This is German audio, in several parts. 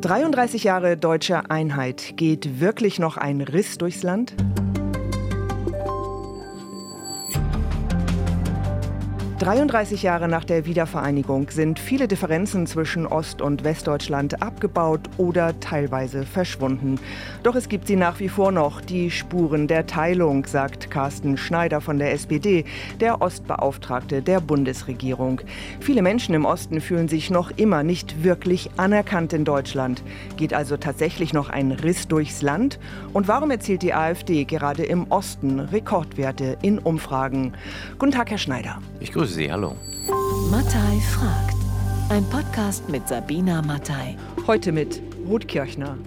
33 Jahre deutsche Einheit. Geht wirklich noch ein Riss durchs Land? 33 Jahre nach der Wiedervereinigung sind viele Differenzen zwischen Ost- und Westdeutschland abgebaut oder teilweise verschwunden. Doch es gibt sie nach wie vor noch, die Spuren der Teilung, sagt Carsten Schneider von der SPD, der Ostbeauftragte der Bundesregierung. Viele Menschen im Osten fühlen sich noch immer nicht wirklich anerkannt in Deutschland. Geht also tatsächlich noch ein Riss durchs Land? Und warum erzielt die AfD gerade im Osten Rekordwerte in Umfragen? Guten Tag, Herr Schneider. Ich grüße Sie, hallo. Mattei fragt. Ein Podcast mit Sabina Mattei. Heute mit Ruth Kirchner.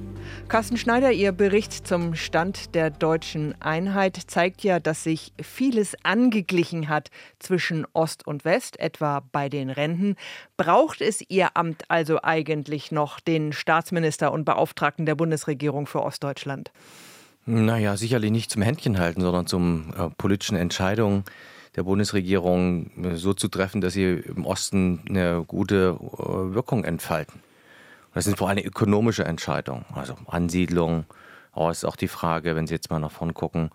Carsten Schneider, Ihr Bericht zum Stand der deutschen Einheit zeigt ja, dass sich vieles angeglichen hat zwischen Ost und West, etwa bei den Renten. Braucht es Ihr Amt also eigentlich noch den Staatsminister und Beauftragten der Bundesregierung für Ostdeutschland? Naja, sicherlich nicht zum Händchen halten, sondern zum äh, politischen Entscheidungen der Bundesregierung äh, so zu treffen, dass sie im Osten eine gute äh, Wirkung entfalten. Das sind vor allem ökonomische Entscheidungen, also Ansiedlung, aber es ist auch die Frage, wenn Sie jetzt mal nach vorn gucken,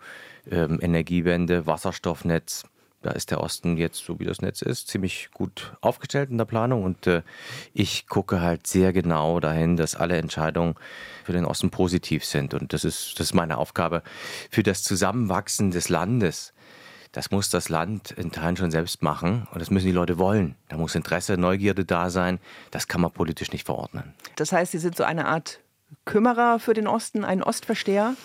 ähm, Energiewende, Wasserstoffnetz, da ist der Osten jetzt, so wie das Netz ist, ziemlich gut aufgestellt in der Planung. Und äh, ich gucke halt sehr genau dahin, dass alle Entscheidungen für den Osten positiv sind. Und das ist, das ist meine Aufgabe für das Zusammenwachsen des Landes das muss das Land in Teilen schon selbst machen und das müssen die Leute wollen. Da muss Interesse, Neugierde da sein. Das kann man politisch nicht verordnen. Das heißt, Sie sind so eine Art Kümmerer für den Osten, ein Ostversteher?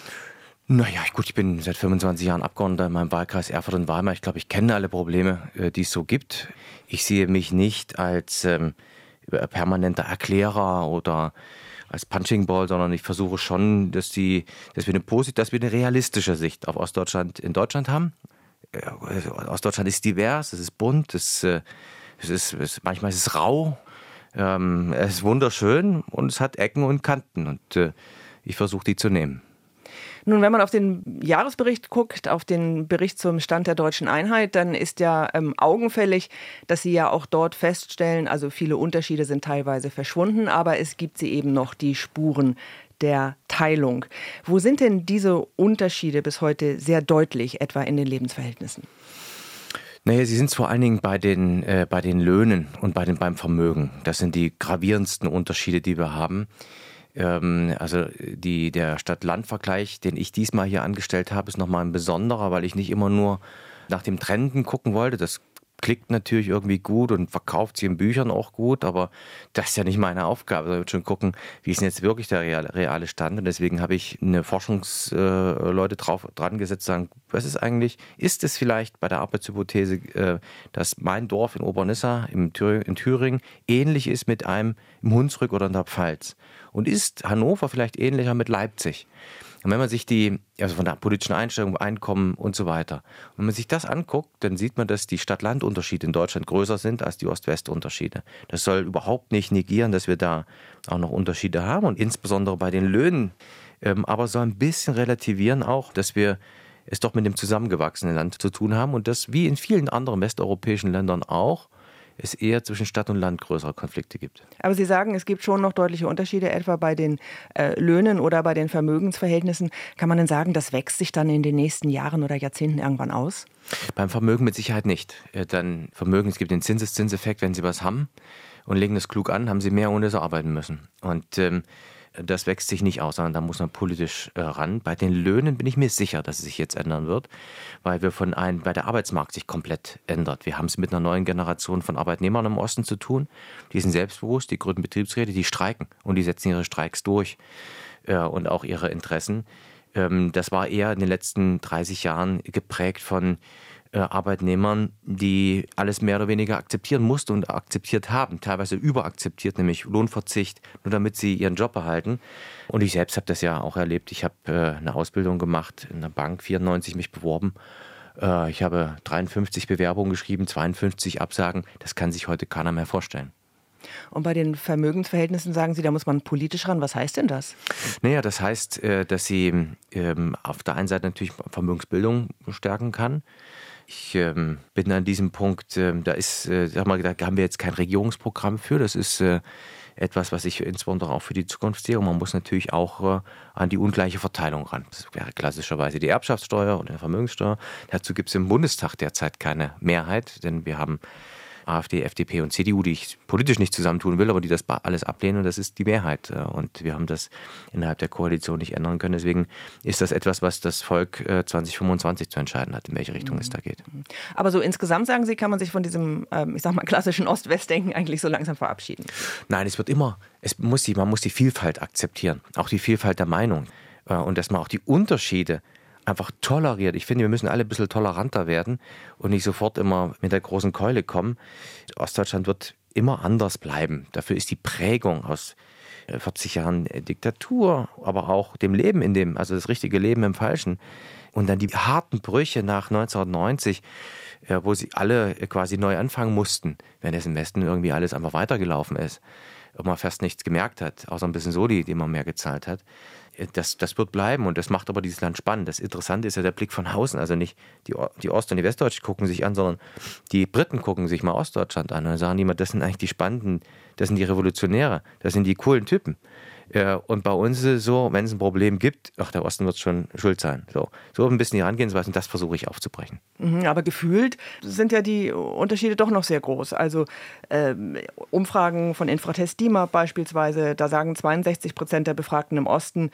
Naja, gut, ich bin seit 25 Jahren Abgeordneter in meinem Wahlkreis Erfurt und Weimar. Ich glaube, ich kenne alle Probleme, äh, die es so gibt. Ich sehe mich nicht als ähm, permanenter Erklärer oder als Punching Ball, sondern ich versuche schon, dass, die, dass, wir eine, dass wir eine realistische Sicht auf Ostdeutschland in Deutschland haben. Ostdeutschland ist divers, es ist bunt, es, äh, es, ist, es manchmal ist es rau, ähm, es ist wunderschön und es hat Ecken und Kanten und äh, ich versuche die zu nehmen. Nun, wenn man auf den Jahresbericht guckt, auf den Bericht zum Stand der deutschen Einheit, dann ist ja ähm, augenfällig, dass Sie ja auch dort feststellen, also viele Unterschiede sind teilweise verschwunden, aber es gibt sie eben noch, die Spuren der Teilung. Wo sind denn diese Unterschiede bis heute sehr deutlich, etwa in den Lebensverhältnissen? Naja, sie sind vor allen Dingen bei den, äh, bei den Löhnen und bei den, beim Vermögen. Das sind die gravierendsten Unterschiede, die wir haben. Ähm, also die, der Stadt-Land-Vergleich, den ich diesmal hier angestellt habe, ist nochmal ein besonderer, weil ich nicht immer nur nach dem Trenden gucken wollte. Das klickt natürlich irgendwie gut und verkauft sie in Büchern auch gut, aber das ist ja nicht meine Aufgabe. Ich würde schon gucken, wie ist denn jetzt wirklich der reale Stand. Und deswegen habe ich eine Forschungsleute drauf dran gesetzt, sagen, was ist eigentlich, ist es vielleicht bei der Arbeitshypothese, äh, dass mein Dorf in Obernissa in Thüringen ähnlich ist mit einem im Hunsrück oder in der Pfalz? Und ist Hannover vielleicht ähnlicher mit Leipzig? Und wenn man sich die, also von der politischen Einstellung, Einkommen und so weiter, wenn man sich das anguckt, dann sieht man, dass die Stadt-Land-Unterschiede in Deutschland größer sind als die Ost-West-Unterschiede. Das soll überhaupt nicht negieren, dass wir da auch noch Unterschiede haben und insbesondere bei den Löhnen. Ähm, aber soll ein bisschen relativieren auch, dass wir es doch mit dem zusammengewachsenen Land zu tun haben und das wie in vielen anderen westeuropäischen Ländern auch es eher zwischen Stadt und Land größere Konflikte gibt. Aber Sie sagen, es gibt schon noch deutliche Unterschiede, etwa bei den äh, Löhnen oder bei den Vermögensverhältnissen. Kann man denn sagen, das wächst sich dann in den nächsten Jahren oder Jahrzehnten irgendwann aus? Beim Vermögen mit Sicherheit nicht. Äh, dann Vermögen, es gibt den Zinseszinseffekt, wenn Sie was haben und legen das klug an, haben Sie mehr, ohne dass Sie arbeiten müssen. Und ähm, das wächst sich nicht aus, sondern da muss man politisch äh, ran. Bei den Löhnen bin ich mir sicher, dass es sich jetzt ändern wird, weil wir von einem, bei der Arbeitsmarkt sich komplett ändert. Wir haben es mit einer neuen Generation von Arbeitnehmern im Osten zu tun. Die sind selbstbewusst, die gründen Betriebsräte, die streiken und die setzen ihre Streiks durch äh, und auch ihre Interessen. Ähm, das war eher in den letzten 30 Jahren geprägt von Arbeitnehmern, die alles mehr oder weniger akzeptieren mussten und akzeptiert haben, teilweise überakzeptiert, nämlich Lohnverzicht, nur damit sie ihren Job erhalten. Und ich selbst habe das ja auch erlebt. Ich habe äh, eine Ausbildung gemacht in der Bank, 94 mich beworben. Äh, ich habe 53 Bewerbungen geschrieben, 52 Absagen. Das kann sich heute keiner mehr vorstellen. Und bei den Vermögensverhältnissen sagen Sie, da muss man politisch ran. Was heißt denn das? Naja, das heißt, dass sie ähm, auf der einen Seite natürlich Vermögensbildung stärken kann Ich ähm, bin an diesem Punkt, äh, da ist, äh, sag mal, da haben wir jetzt kein Regierungsprogramm für. Das ist äh, etwas, was ich insbesondere auch für die Zukunft sehe. Und man muss natürlich auch äh, an die ungleiche Verteilung ran. Das wäre klassischerweise die Erbschaftssteuer oder die Vermögenssteuer. Dazu gibt es im Bundestag derzeit keine Mehrheit, denn wir haben AfD, FDP und CDU, die ich politisch nicht zusammentun will, aber die das alles ablehnen und das ist die Mehrheit. Äh, und wir haben das innerhalb der Koalition nicht ändern können. Deswegen ist das etwas, was das Volk 2025 äh, zu entscheiden hat, in welche Richtung es da geht. Aber so insgesamt sagen Sie, kann man sich von diesem, ähm, ich sag mal, klassischen Ost-West-Denken eigentlich so langsam verabschieden? Nein, es wird immer, es muss die, man muss die Vielfalt akzeptieren, auch die Vielfalt der Meinung äh, und dass man auch die Unterschiede einfach toleriert. Ich finde, wir müssen alle ein bisschen toleranter werden und nicht sofort immer mit der großen Keule kommen. Ostdeutschland wird immer anders bleiben. Dafür ist die Prägung aus 40 äh, Jahren Diktatur, aber auch dem Leben in dem, also das richtige Leben im Falschen. Und dann die harten Brüche nach 1990, äh, wo sie alle quasi neu anfangen mussten, wenn es im Westen irgendwie alles einfach weitergelaufen ist und man fast nichts gemerkt hat, außer ein bisschen Soli, die man mehr gezahlt hat. Das, das wird bleiben und das macht aber dieses Land spannend. Das Interessante ist ja der Blick von außen. Also nicht die, die Ost- und die Westdeutschen gucken sich an, sondern die Briten gucken sich mal Ostdeutschland an und sagen immer, das sind eigentlich die Spannenden, das sind die Revolutionäre, das sind die coolen Typen. Und bei uns ist es so, wenn es ein Problem gibt, ach, der Osten wird schon schuld sein. So, so ein bisschen die Herangehensweise und das versuche ich aufzubrechen. Mhm, aber gefühlt sind ja die Unterschiede doch noch sehr groß. Also äh, Umfragen von Infratest DIMA beispielsweise, da sagen 62 Prozent der Befragten im Osten,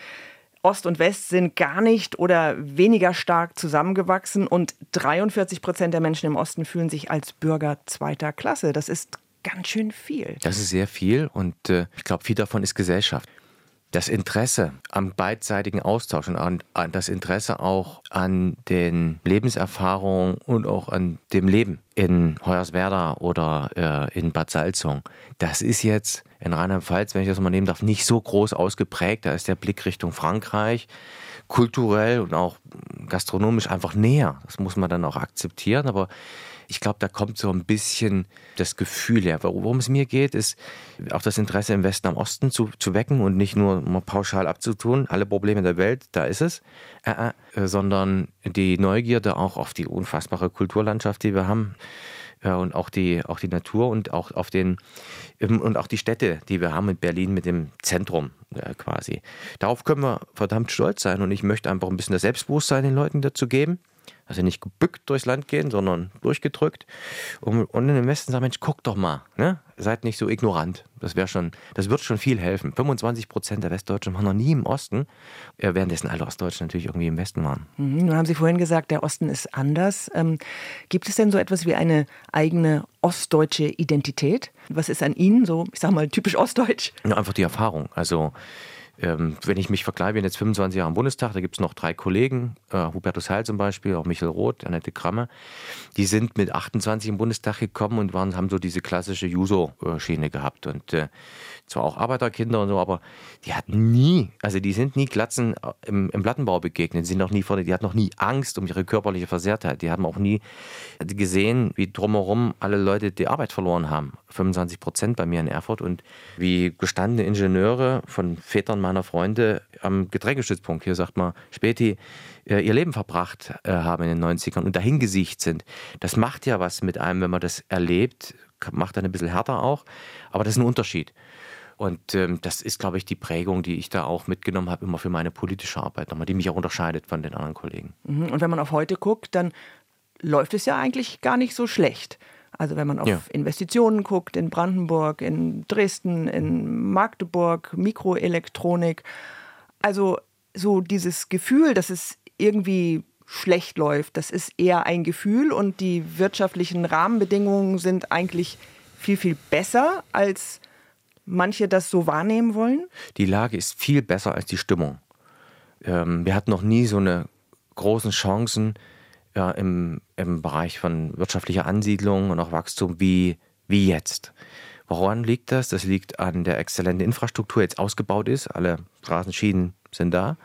Ost und West sind gar nicht oder weniger stark zusammengewachsen und 43 Prozent der Menschen im Osten fühlen sich als Bürger zweiter Klasse. Das ist ganz schön viel. Das ist sehr viel und äh, ich glaube, viel davon ist Gesellschaft das Interesse am beidseitigen Austausch und an, an, das Interesse auch an den Lebenserfahrungen und auch an dem Leben in Hoyerswerda oder äh, in Bad Salzung, das ist jetzt in Rheinland-Pfalz, wenn ich das mal nehmen darf, nicht so groß ausgeprägt. Da ist der Blick Richtung Frankreich kulturell und auch gastronomisch einfach näher. Das muss man dann auch akzeptieren, aber ich glaube, da kommt so ein bisschen das Gefühl her. Worum es mir geht, ist auch das Interesse im Westen am Osten zu, zu wecken und nicht nur mal pauschal abzutun, alle Probleme der Welt, da ist es, äh, äh, sondern die Neugierde auch auf die unfassbare Kulturlandschaft, die wir haben. Ja, und auch die, auch die Natur und auch auf den und auch die Städte, die wir haben in Berlin mit dem Zentrum ja, quasi. Darauf können wir verdammt stolz sein und ich möchte einfach ein bisschen das Selbstbewusstsein den Leuten dazu geben. Also nicht gebückt durchs Land gehen, sondern durchgedrückt. Und, und in den Westen sagen, Mensch, guck doch mal, ne? seid nicht so ignorant. Das wäre schon, das wird schon viel helfen. 25 Prozent der Westdeutschen waren noch nie im Osten, währenddessen alle Ostdeutschen natürlich irgendwie im Westen waren. Mhm, nun haben Sie vorhin gesagt, der Osten ist anders. Ähm, gibt es denn so etwas wie eine eigene ostdeutsche Identität? Was ist an Ihnen so, ich sag mal, typisch ostdeutsch? Ja, einfach die Erfahrung. Also ähm, wenn ich mich vergleiche, bin jetzt 25 Jahre im Bundestag, da gibt es noch drei Kollegen, äh, Hubertus Heil zum Beispiel, auch Michael Roth, Annette Kramme, die sind mit 28 im Bundestag gekommen und waren, haben so diese klassische Juso-Schiene gehabt. Und äh, zwar auch Arbeiterkinder und so, aber die hatten nie, also die sind nie Glatzen äh, im, im Plattenbau begegnet, sind noch nie vor, die hatten noch nie Angst um ihre körperliche Versehrtheit. Die haben auch nie gesehen, wie drumherum alle Leute die Arbeit verloren haben. 25 Prozent bei mir in Erfurt und wie gestandene Ingenieure von Vätern meiner Freunde am Getränkestützpunkt, hier sagt man, Späti, äh, ihr Leben verbracht äh, haben in den 90ern und dahingesiegt sind. Das macht ja was mit einem, wenn man das erlebt, macht dann ein bisschen härter auch, aber das ist ein Unterschied. Und ähm, das ist, glaube ich, die Prägung, die ich da auch mitgenommen habe, immer für meine politische Arbeit, nochmal, die mich auch unterscheidet von den anderen Kollegen. Mhm. Und wenn man auf heute guckt, dann läuft es ja eigentlich gar nicht so schlecht. Also wenn man auf ja. Investitionen guckt in Brandenburg, in Dresden, in Magdeburg, Mikroelektronik. Also so dieses Gefühl, dass es irgendwie schlecht läuft, das ist eher ein Gefühl und die wirtschaftlichen Rahmenbedingungen sind eigentlich viel, viel besser als manche das so wahrnehmen wollen? Die Lage ist viel besser als die Stimmung. Ähm, wir hatten noch nie so eine großen Chancen ja, im, im Bereich von wirtschaftlicher Ansiedlung und auch Wachstum wie, wie jetzt. Woran liegt das? Das liegt an der exzellenten Infrastruktur, jetzt ausgebaut ist. Alle Straßenschienen sind da.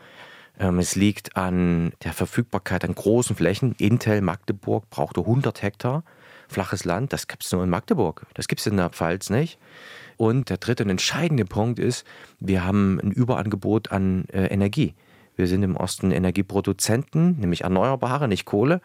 Ähm, es liegt an der Verfügbarkeit an großen Flächen. Intel Magdeburg brauchte 100 Hektar flaches Land. Das gibt es nur in Magdeburg. Das gibt es in der Pfalz nicht. Und der dritte und entscheidende Punkt ist, wir haben ein Überangebot an äh, Energie. Wir sind im Osten Energieproduzenten, nämlich Erneuerbare, nicht Kohle.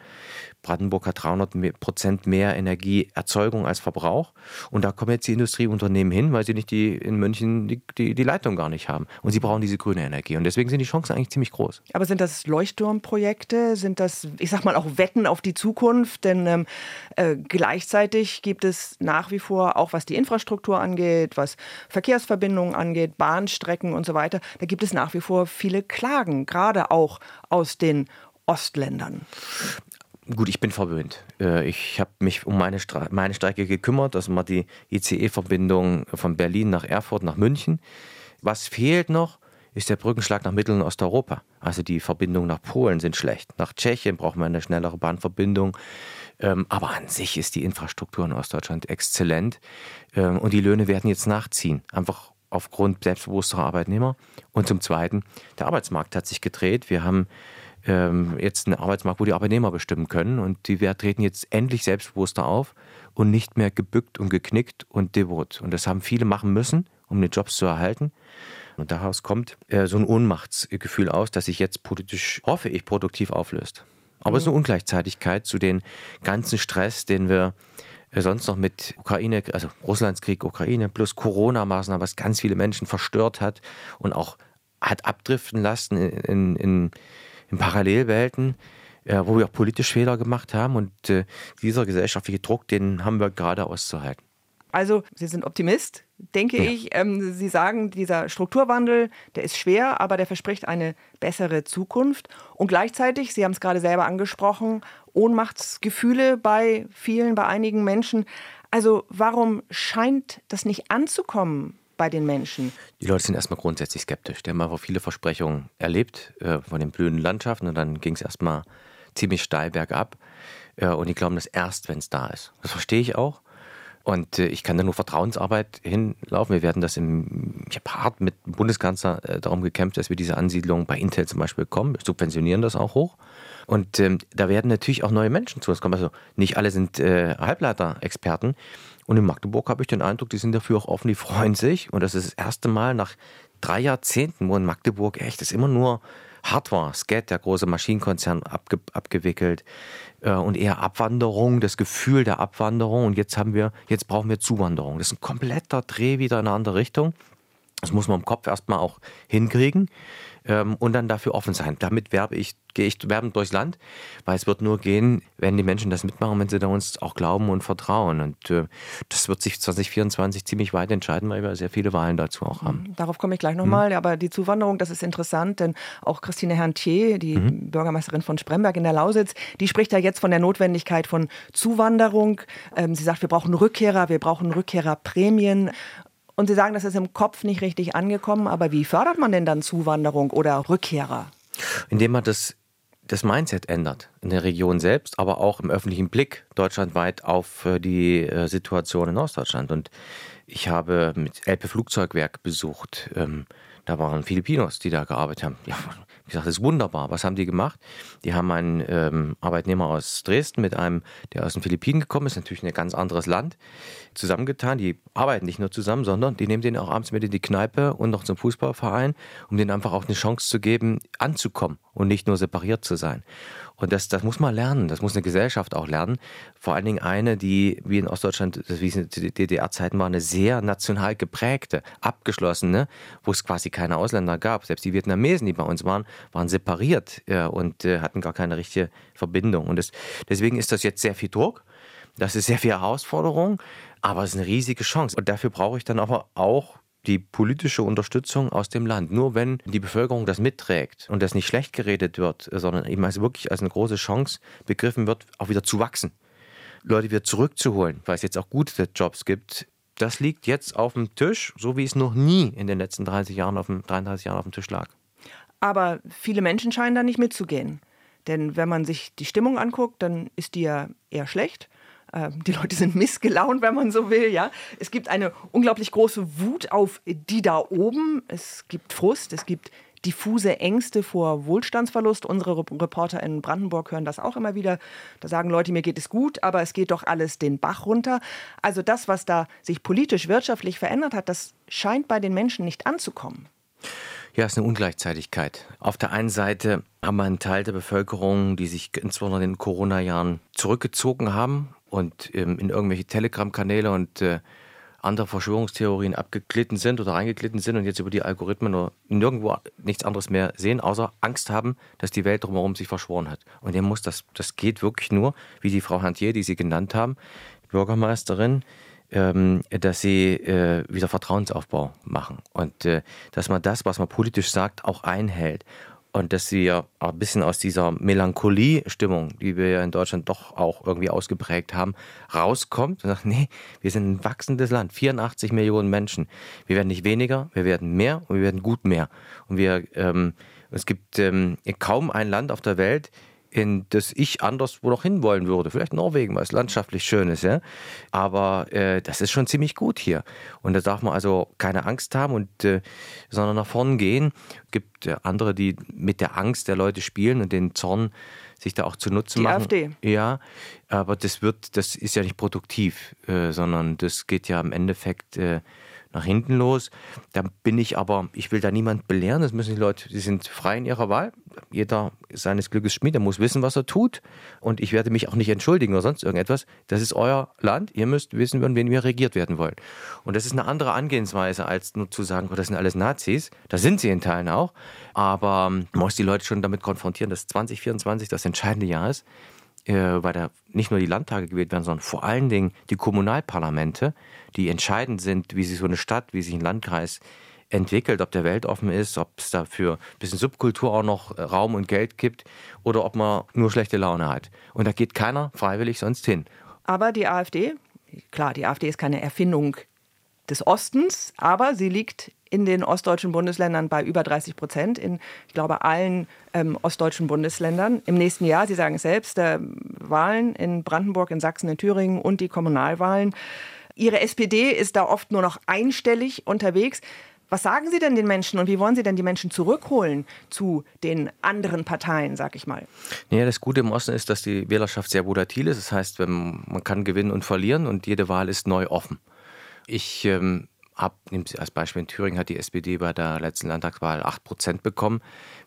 Brandenburg hat 300 Prozent mehr Energieerzeugung als Verbrauch. Und da kommen jetzt die Industrieunternehmen hin, weil sie nicht die in München die, die, die Leitung gar nicht haben. Und sie brauchen diese grüne Energie. Und deswegen sind die Chancen eigentlich ziemlich groß. Aber sind das Leuchtturmprojekte? Sind das, ich sag mal, auch Wetten auf die Zukunft? Denn ähm, äh, gleichzeitig gibt es nach wie vor, auch was die Infrastruktur angeht, was Verkehrsverbindungen angeht, Bahnstrecken und so weiter, da gibt es nach wie vor viele Klagen, gerade auch aus den Ostländern. Gut, ich bin verwöhnt. Äh, ich habe mich um meine, Stre meine Strecke gekümmert, das war die ICE-Verbindung von Berlin nach Erfurt, nach München. Was fehlt noch, ist der Brückenschlag nach Mittel- und Osteuropa. Also die Verbindungen nach Polen sind schlecht. Nach Tschechien braucht man eine schnellere Bahnverbindung. Ähm, aber an sich ist die Infrastruktur in Ostdeutschland exzellent. Ähm, und die Löhne werden jetzt nachziehen. Einfach aufgrund selbstbewussterer Arbeitnehmer. Und zum Zweiten, der Arbeitsmarkt hat sich gedreht. Wir haben ähm, jetzt einen Arbeitsmarkt, wo die Arbeitnehmer bestimmen können. Und die wir treten jetzt endlich selbstbewusster auf und nicht mehr gebückt und geknickt und devot. Und das haben viele machen müssen, um die Jobs zu erhalten. Und daraus kommt äh, so ein Ohnmachtsgefühl aus, das sich jetzt politisch, hoffe ich, produktiv auflöst. Aber es ist eine mhm. Ungleichzeitigkeit zu den ganzen Stress, den wir äh, sonst noch mit Ukraine, also Russlands Krieg, Ukraine plus Corona-Maßnahmen, was ganz viele Menschen verstört hat und auch hat abdriften lassen in, in, in Parallelwelten, äh, wo wir auch politisch Fehler gemacht haben. Und äh, dieser gesellschaftliche Druck, den haben wir gerade auszuhalten. Also, Sie sind Optimist, denke ja. ich. Ähm, Sie sagen, dieser Strukturwandel, der ist schwer, aber der verspricht eine bessere Zukunft. Und gleichzeitig, Sie haben es gerade selber angesprochen, Ohnmachtsgefühle bei vielen, bei einigen Menschen. Also, warum scheint das nicht anzukommen bei den Menschen? Die Leute sind erstmal grundsätzlich skeptisch. Die haben einfach viele Versprechungen erlebt äh, von den blühenden Landschaften und dann ging es erstmal ziemlich steil bergab. Äh, und die glauben das erst, wenn es da ist. Das verstehe ich auch. Und äh, ich kann da nur Vertrauensarbeit hinlaufen. Wir werden das im, ich habe hart mit dem Bundeskanzler äh, darum gekämpft, dass wir diese Ansiedlung bei Intel zum Beispiel bekommen. Wir subventionieren das auch hoch. Und ähm, da werden natürlich auch neue Menschen zu uns kommen. Also nicht alle sind äh, Halbleiter-Experten. Und in Magdeburg habe ich den Eindruck, die sind dafür auch offen, die freuen sich. Und das ist das erste Mal nach drei Jahrzehnten, wo in Magdeburg echt ist immer nur Hardware, SCAT, der große Maschinenkonzern, abge, abgewickelt äh, und eher Abwanderung, das Gefühl der Abwanderung. Und jetzt haben wir, jetzt brauchen wir Zuwanderung. Das ist ein kompletter Dreh wieder in eine andere Richtung. Das muss man im Kopf erstmal auch hinkriegen ähm, und dann dafür offen sein. Damit werbe ich, gehe ich werbend durchs Land, weil es wird nur gehen, wenn die Menschen das mitmachen, wenn sie da uns auch glauben und vertrauen. Und äh, das wird sich 2024 ziemlich weit entscheiden, weil wir sehr viele Wahlen dazu auch haben. Mhm. Darauf komme ich gleich nochmal. Mhm. Aber die Zuwanderung, das ist interessant, denn auch Christine Herntier, die mhm. Bürgermeisterin von Spremberg in der Lausitz, die spricht ja jetzt von der Notwendigkeit von Zuwanderung. Ähm, sie sagt, wir brauchen Rückkehrer, wir brauchen Rückkehrerprämien. Und Sie sagen, das ist im Kopf nicht richtig angekommen. Aber wie fördert man denn dann Zuwanderung oder Rückkehrer? Indem man das, das Mindset ändert. In der Region selbst, aber auch im öffentlichen Blick deutschlandweit auf äh, die äh, Situation in Ostdeutschland. Und ich habe mit Elpe Flugzeugwerk besucht. Ähm, da waren Filipinos, die da gearbeitet haben. Ja, ich sage, das ist wunderbar. Was haben die gemacht? Die haben einen ähm, Arbeitnehmer aus Dresden mit einem, der aus den Philippinen gekommen ist, natürlich ein ganz anderes Land, zusammengetan. Die arbeiten nicht nur zusammen, sondern die nehmen den auch abends mit in die Kneipe und noch zum Fußballverein, um denen einfach auch eine Chance zu geben, anzukommen und nicht nur separiert zu sein. Und das, das muss man lernen, das muss eine Gesellschaft auch lernen. Vor allen Dingen eine, die wie in Ostdeutschland, wie es in DDR-Zeiten war, eine sehr national geprägte, abgeschlossene, wo es quasi keine Ausländer gab. Selbst die Vietnamesen, die bei uns waren, waren separiert äh, und äh, hatten gar keine richtige Verbindung. Und das, deswegen ist das jetzt sehr viel Druck. Das ist sehr viel Herausforderung, aber es ist eine riesige Chance. Und dafür brauche ich dann aber auch die politische Unterstützung aus dem Land. Nur wenn die Bevölkerung das mitträgt und das nicht schlecht geredet wird, sondern eben als wirklich als eine große Chance begriffen wird, auch wieder zu wachsen, Leute wieder zurückzuholen, weil es jetzt auch gute Jobs gibt, das liegt jetzt auf dem Tisch, so wie es noch nie in den letzten 30 Jahren auf dem, 33 Jahren auf dem Tisch lag. Aber viele Menschen scheinen da nicht mitzugehen. Denn wenn man sich die Stimmung anguckt, dann ist die ja eher schlecht. Ähm, die Leute sind missgelaunt, wenn man so will. Ja, es gibt eine unglaublich große Wut auf die da oben. Es gibt Frust, es gibt diffuse Ängste vor Wohlstandsverlust. Unsere Reporter in Brandenburg hören das auch immer wieder. Da sagen Leute, mir geht es gut, aber es geht doch alles den Bach runter. Also das, was da sich politisch, wirtschaftlich verändert hat, das scheint bei den Menschen nicht anzukommen. Ja, es ist eine Ungleichzeitigkeit. Auf der einen Seite haben wir einen Teil der Bevölkerung, die sich insbesondere in den Corona-Jahren zurückgezogen haben und ähm, in irgendwelche Telegram-Kanäle und äh, andere Verschwörungstheorien abgeglitten sind oder reingeglitten sind und jetzt über die Algorithmen nur nirgendwo nichts anderes mehr sehen, außer Angst haben, dass die Welt drumherum sich verschworen hat. Und dem muss das, das geht wirklich nur, wie die Frau Hantier, die Sie genannt haben, Bürgermeisterin, ähm, dass sie äh, wieder Vertrauensaufbau machen und äh, dass man das, was man politisch sagt, auch einhält und dass sie ja ein bisschen aus dieser Melancholie-Stimmung, die wir ja in Deutschland doch auch irgendwie ausgeprägt haben, rauskommt und sagt, nee, wir sind ein wachsendes Land, 84 Millionen Menschen. Wir werden nicht weniger, wir werden mehr und wir werden gut mehr. Und wir, ähm, es gibt ähm, kaum ein Land auf der Welt, in das ich anders wo noch hinwollen würde. Vielleicht Norwegen, weil es landschaftlich schön ist, ja. Aber äh, das ist schon ziemlich gut hier. Und da darf man also keine Angst haben und äh, sondern nach vorn gehen. Es gibt äh, andere, die mit der Angst der Leute spielen und den Zorn sich da auch zu nutzen die machen. AfD. Ja, aber das wird, das ist ja nicht produktiv, äh, sondern das geht ja im Endeffekt äh, nach hinten los. Da bin ich aber, ich will da niemand belehren, das müssen die Leute, sie sind frei in ihrer Wahl. Jeder seines Glückes Schmied, der muss wissen, was er tut. Und ich werde mich auch nicht entschuldigen oder sonst irgendetwas. Das ist euer Land, ihr müsst wissen, von wem wir regiert werden wollen. Und das ist eine andere Angehensweise, als nur zu sagen, oh, das sind alles Nazis. Da sind sie in Teilen auch. Aber ähm, man muss die Leute schon damit konfrontieren, dass 2024 das entscheidende Jahr ist weil da nicht nur die Landtage gewählt werden, sondern vor allen Dingen die Kommunalparlamente, die entscheidend sind, wie sich so eine Stadt, wie sich ein Landkreis entwickelt, ob der weltoffen ist, ob es dafür ein bisschen Subkultur auch noch äh, Raum und Geld gibt oder ob man nur schlechte Laune hat. Und da geht keiner freiwillig sonst hin. Aber die AfD, klar, die AfD ist keine Erfindung des Ostens, aber sie liegt in den ostdeutschen Bundesländern bei über 30 Prozent, in, ich glaube, allen ähm, ostdeutschen Bundesländern. Im nächsten Jahr, Sie sagen es selbst, äh, Wahlen in Brandenburg, in Sachsen, in Thüringen und die Kommunalwahlen. Ihre SPD ist da oft nur noch einstellig unterwegs. Was sagen Sie denn den Menschen und wie wollen Sie denn die Menschen zurückholen zu den anderen Parteien, sag ich mal? Ja, das Gute im Osten ist, dass die Wählerschaft sehr volatil ist. Das heißt, man kann gewinnen und verlieren und jede Wahl ist neu offen. Ich ähm, ab, als Beispiel in Thüringen hat die SPD bei der letzten Landtagswahl 8 Prozent bekommen.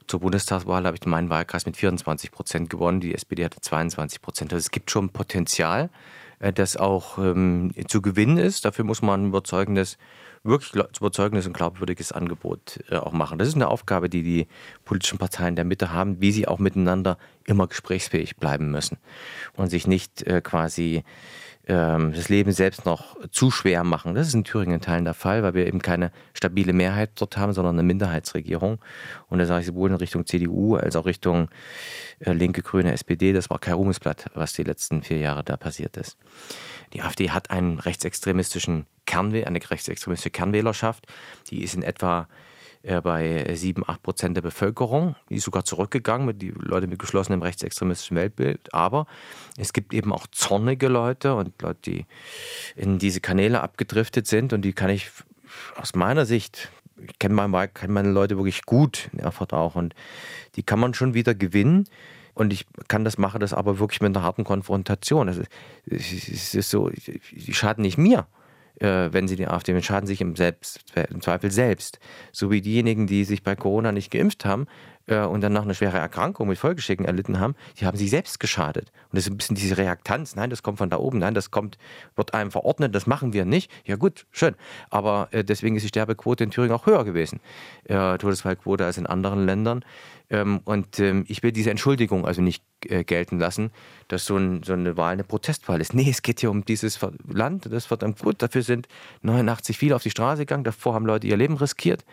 Zur Bundestagswahl habe ich meinen Wahlkreis mit 24 Prozent gewonnen. Die SPD hatte 22 Prozent. Also es gibt schon Potenzial, äh, das auch ähm, zu gewinnen ist. Dafür muss man ein überzeugendes, wirklich überzeugendes und glaubwürdiges Angebot äh, auch machen. Das ist eine Aufgabe, die die politischen Parteien der Mitte haben, wie sie auch miteinander immer gesprächsfähig bleiben müssen und sich nicht äh, quasi das Leben selbst noch zu schwer machen. Das ist in Thüringen in Teilen der Fall, weil wir eben keine stabile Mehrheit dort haben, sondern eine Minderheitsregierung. Und da sage ich sowohl in Richtung CDU als auch Richtung äh, linke, grüne, SPD. Das war kein Ruhmesblatt, was die letzten vier Jahre da passiert ist. Die AfD hat einen rechtsextremistischen Kernwähler, eine rechtsextremistische Kernwählerschaft. Die ist in etwa bei 7, 8 Prozent der Bevölkerung. Die ist sogar zurückgegangen mit die Leute mit geschlossenem rechtsextremistischen Weltbild. Aber es gibt eben auch zornige Leute und Leute, die in diese Kanäle abgedriftet sind. Und die kann ich aus meiner Sicht, ich kenne meine, kenn meine Leute wirklich gut in Erfurt auch. Und die kann man schon wieder gewinnen. Und ich kann das machen, das aber wirklich mit einer harten Konfrontation. Es ist so, die schaden nicht mir äh, wenn sie die AfD wählen, schaden sich im, selbst, im Zweifel selbst. So wie diejenigen, die sich bei Corona nicht geimpft haben, äh, und danach eine schwere Erkrankung mit Folgeschäden erlitten haben, die haben sich selbst geschadet. Und das ist ein bisschen diese Reaktanz, nein, das kommt von da oben, nein, das kommt, wird einem verordnet, das machen wir nicht. Ja gut, schön. Aber äh, deswegen ist die Sterbequote in Thüringen auch höher gewesen, äh, Todesfallquote als in anderen Ländern. Ähm, und ähm, ich will diese Entschuldigung also nicht äh, gelten lassen, dass so, ein, so, eine Wahl eine Protestwahl ist. Nee, es geht hier um dieses Land, das verdammt gut. Dafür sind 89 viele auf die Straße gegangen, davor haben Leute ihr Leben riskiert.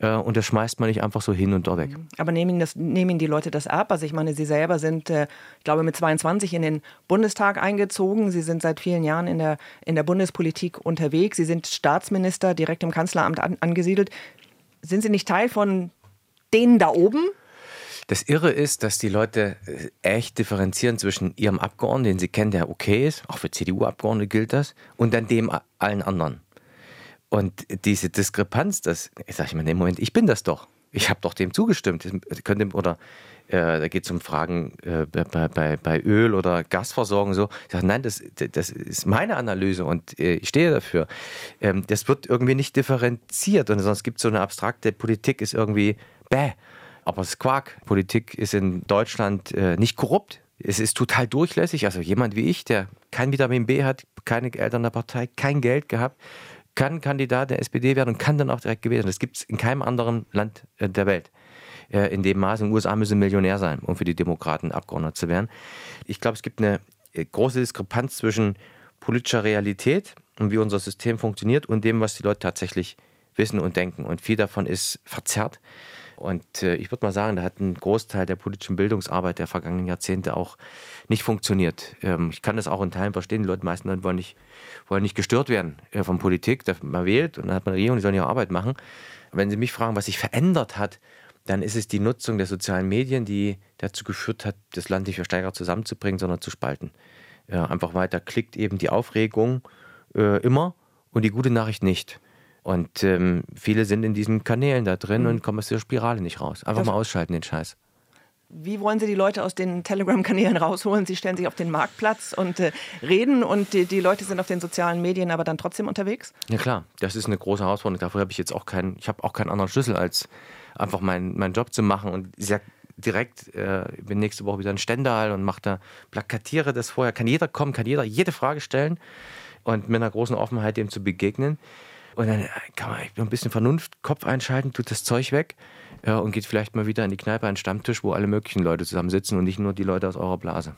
Äh, und das schmeißt man nicht einfach so hin und da weg. Aber nehmen, das, nehmen die Leute das ab? Also ich meine, Sie selber sind, äh, ich glaube, mit 22 in den Bundestag eingezogen. Sie sind seit vielen Jahren in der, in der Bundespolitik unterwegs. Sie sind Staatsminister, direkt im Kanzleramt an, angesiedelt. Sind Sie nicht Teil von denen da oben? Das Irre ist, dass die Leute äh, echt differenzieren zwischen ihrem Abgeordneten, den sie kennen, der okay ist, auch für CDU-Abgeordnete gilt das, und dann dem allen anderen. Und diese Diskrepanz, das, ich sage immer, nee, Moment, ich bin das doch. Ich habe doch dem zugestimmt. Könnte, oder äh, da geht es um Fragen äh, bei, bei, bei Öl oder Gasversorgung so. Ich sage, nein, das, das ist meine Analyse und äh, ich stehe dafür. Ähm, das wird irgendwie nicht differenziert und sonst gibt es so eine abstrakte Politik, ist irgendwie bäh. Aber es ist Quark. Politik ist in Deutschland äh, nicht korrupt. Es ist total durchlässig. Also jemand wie ich, der kein Vitamin B hat, keine Eltern der Partei, kein Geld gehabt, kann Kandidat der SPD werden und kann dann auch direkt gewählt werden. Das gibt es in keinem anderen Land äh, der Welt äh, in dem Maß. In den USA müssen Millionär sein, um für die Demokraten Abgeordneter zu werden. Ich glaube, es gibt eine äh, große Diskrepanz zwischen politischer Realität und wie unser System funktioniert und dem, was die Leute tatsächlich wissen und denken. Und viel davon ist verzerrt. Und äh, ich würde mal sagen, da hat ein Großteil der politischen Bildungsarbeit der vergangenen Jahrzehnte auch nicht funktioniert. Ähm, ich kann das auch in Teilen verstehen. Die Leute, meisten Leute wollen nicht, wollen nicht gestört werden äh, von Politik. Man wählt und dann hat man eine Regierung, die sollen ihre Arbeit machen. Wenn Sie mich fragen, was sich verändert hat, dann ist es die Nutzung der sozialen Medien, die dazu geführt hat, das Land nicht für stärker zusammenzubringen, sondern zu spalten. Einfach weiter klickt eben die Aufregung äh, immer und die gute Nachricht nicht. Und ähm, viele sind in diesen Kanälen da drin mhm. und kommen aus der Spirale nicht raus. Einfach das mal ausschalten, den Scheiß. Wie wollen Sie die Leute aus den Telegram-Kanälen rausholen? Sie stellen sich auf den Marktplatz und äh, reden und die, die, Leute sind auf den sozialen Medien aber dann trotzdem unterwegs? Ja klar, das ist eine große Herausforderung. Dafür habe ich jetzt auch keinen, ich habe auch keinen anderen Schlüssel, als einfach meinen mein Job zu machen. Und sehr direkt, äh, bin nächste Woche wieder in Stendal und mache da, plakatiere das vorher. Kann jeder kommen, kann jeder jede Frage stellen und mit einer großen Offenheit dem zu begegnen. Und dann kann man ein bisschen Vernunft, Kopf einschalten, tut das Zeug weg ja, und geht vielleicht mal wieder in die Kneipe, einen Stammtisch, wo alle möglichen Leute zusammensitzen und nicht nur die Leute aus eurer Blase.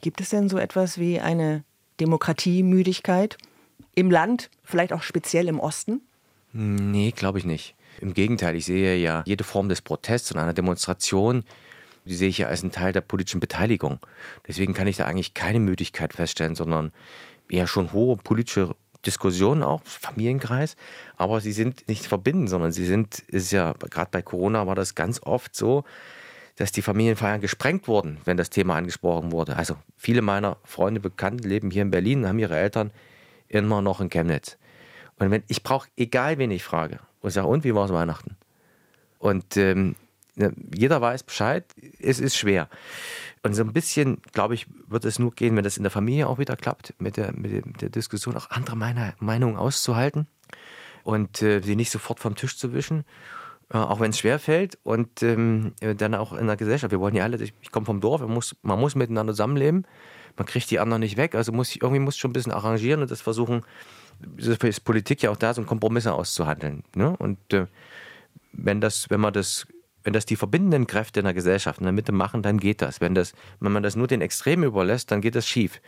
Gibt es denn so etwas wie eine Demokratiemüdigkeit im Land, vielleicht auch speziell im Osten? Nee, glaube ich nicht. Im Gegenteil, ich sehe ja jede Form des Protests und einer Demonstration, die sehe ich ja als einen Teil der politischen Beteiligung. Deswegen kann ich da eigentlich keine Müdigkeit feststellen, sondern eher schon hohe politische Diskussionen auch, Familienkreis, aber sie sind nicht verbinden, sondern sie sind, ist ja, gerade bei Corona war das ganz oft so, dass die Familienfeiern gesprengt wurden, wenn das Thema angesprochen wurde. Also viele meiner Freunde, Bekannten leben hier in Berlin, haben ihre Eltern immer noch in Chemnitz. Und wenn ich brauche, egal wen ich frage, und sage, und wie war es Weihnachten? Und ähm, ne, jeder weiß Bescheid, es ist schwer. Und so ein bisschen, glaube ich, wird es nur gehen, wenn das in der Familie auch wieder klappt, mit der, mit der Diskussion auch andere Meinungen auszuhalten und äh, sie nicht sofort vom Tisch zu wischen, äh, auch wenn es schwer fällt. Und ähm, dann auch in der Gesellschaft. Wir wollen ja alle, ich, ich komme vom Dorf, man muss, man muss miteinander zusammenleben. Man kriegt die anderen nicht weg. Also muss ich, irgendwie muss schon ein bisschen arrangieren und das versuchen, ist Politik ja auch da, so Kompromisse auszuhandeln. Ne? Und äh, wenn das, wenn man das wenn das die verbindenden Kräfte in der Gesellschaft in der Mitte machen, dann geht das. Wenn, das. wenn man das nur den Extremen überlässt, dann geht das schief.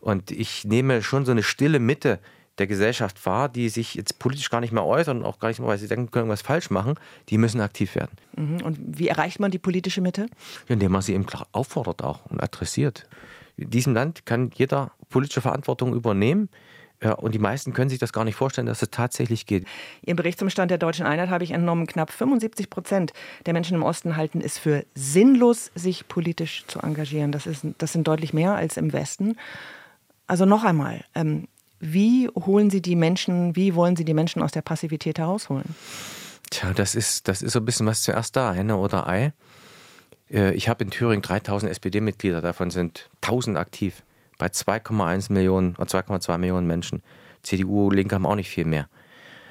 Und ich nehme schon so eine stille Mitte der Gesellschaft wahr, die sich jetzt politisch gar nicht mehr äußern und auch gar nicht mehr, weil sie denken, können irgendwas falsch machen, die müssen aktiv werden. Mhm. Und wie erreicht man die politische Mitte? Ja, indem man sie eben klar auffordert auch und adressiert. In diesem Land kann jeder politische Verantwortung übernehmen. Ja, und die meisten können sich das gar nicht vorstellen, dass es tatsächlich geht. Im Bericht zum Stand der deutschen Einheit habe ich entnommen, knapp 75 Prozent der Menschen im Osten halten es für sinnlos, sich politisch zu engagieren. Das, ist, das sind deutlich mehr als im Westen. Also noch einmal, ähm, wie holen Sie die Menschen, wie wollen Sie die Menschen aus der Passivität herausholen? Tja, das ist, das ist so ein bisschen was zuerst da, Henne oder Ei. Äh, ich habe in Thüringen 3000 SPD-Mitglieder, davon sind 1000 aktiv bei 2,1 Millionen oder 2,2 Millionen Menschen. CDU, Linke haben auch nicht viel mehr.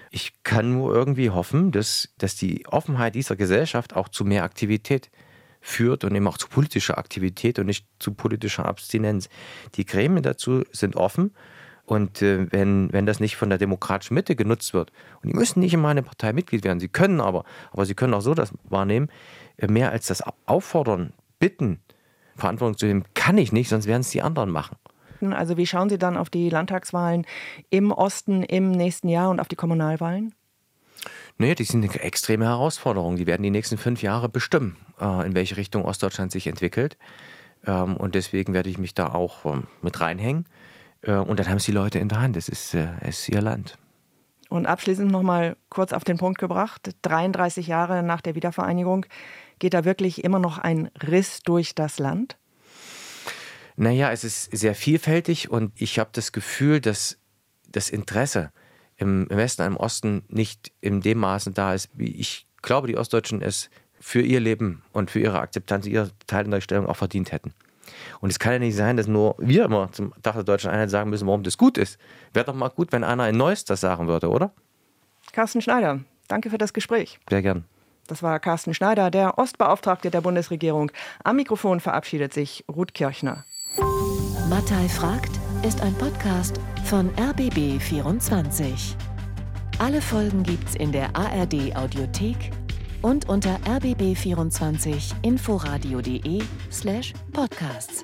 Ich kann nur irgendwie hoffen, dass, dass die Offenheit dieser Gesellschaft auch zu mehr Aktivität führt und eben auch zu politischer Aktivität und nicht zu politischer Abstinenz. Die Gremien dazu sind offen und äh, wenn, wenn das nicht von der demokratischen Mitte genutzt wird, und die müssen nicht in meine Partei Mitglied werden, sie können aber, aber sie können auch so das wahrnehmen, äh, mehr als das Auffordern, Bitten, Verantwortung zu nehmen, kann ich nicht, sonst werden es die anderen machen. Also wie schauen Sie dann auf die Landtagswahlen im Osten im nächsten Jahr und auf die Kommunalwahlen? Nee, die sind eine extreme Herausforderung. Die werden die nächsten fünf Jahre bestimmen, äh, in welche Richtung Ostdeutschland sich entwickelt. Ähm, und deswegen werde ich mich da auch ähm, mit reinhängen. Äh, und dann haben es die Leute in der Hand. Es ist, äh, ist ihr Land. Und abschließend noch mal kurz auf den Punkt gebracht: 33 Jahre nach der Wiedervereinigung geht da wirklich immer noch ein Riss durch das Land? Naja, es ist sehr vielfältig und ich habe das Gefühl, dass das Interesse im Westen, im Osten nicht in dem Maße da ist, wie ich glaube, die Ostdeutschen es für ihr Leben und für ihre Akzeptanz, ihre Teil in der Stellung auch verdient hätten. Und es kann ja nicht sein, dass nur wir immer zum Tag der deutschen Einheit sagen müssen, warum das gut ist. Wäre doch mal gut, wenn einer in Neues das sagen würde, oder? Carsten Schneider, danke für das Gespräch. Sehr gern. Das war Carsten Schneider, der Ostbeauftragte der Bundesregierung. Am Mikrofon verabschiedet sich Ruth Kirchner. Mattei fragt ist ein Podcast von RBB24. Alle Folgen gibt's in der ARD Audiothek und unter rbb24inforadio.de slash podcasts.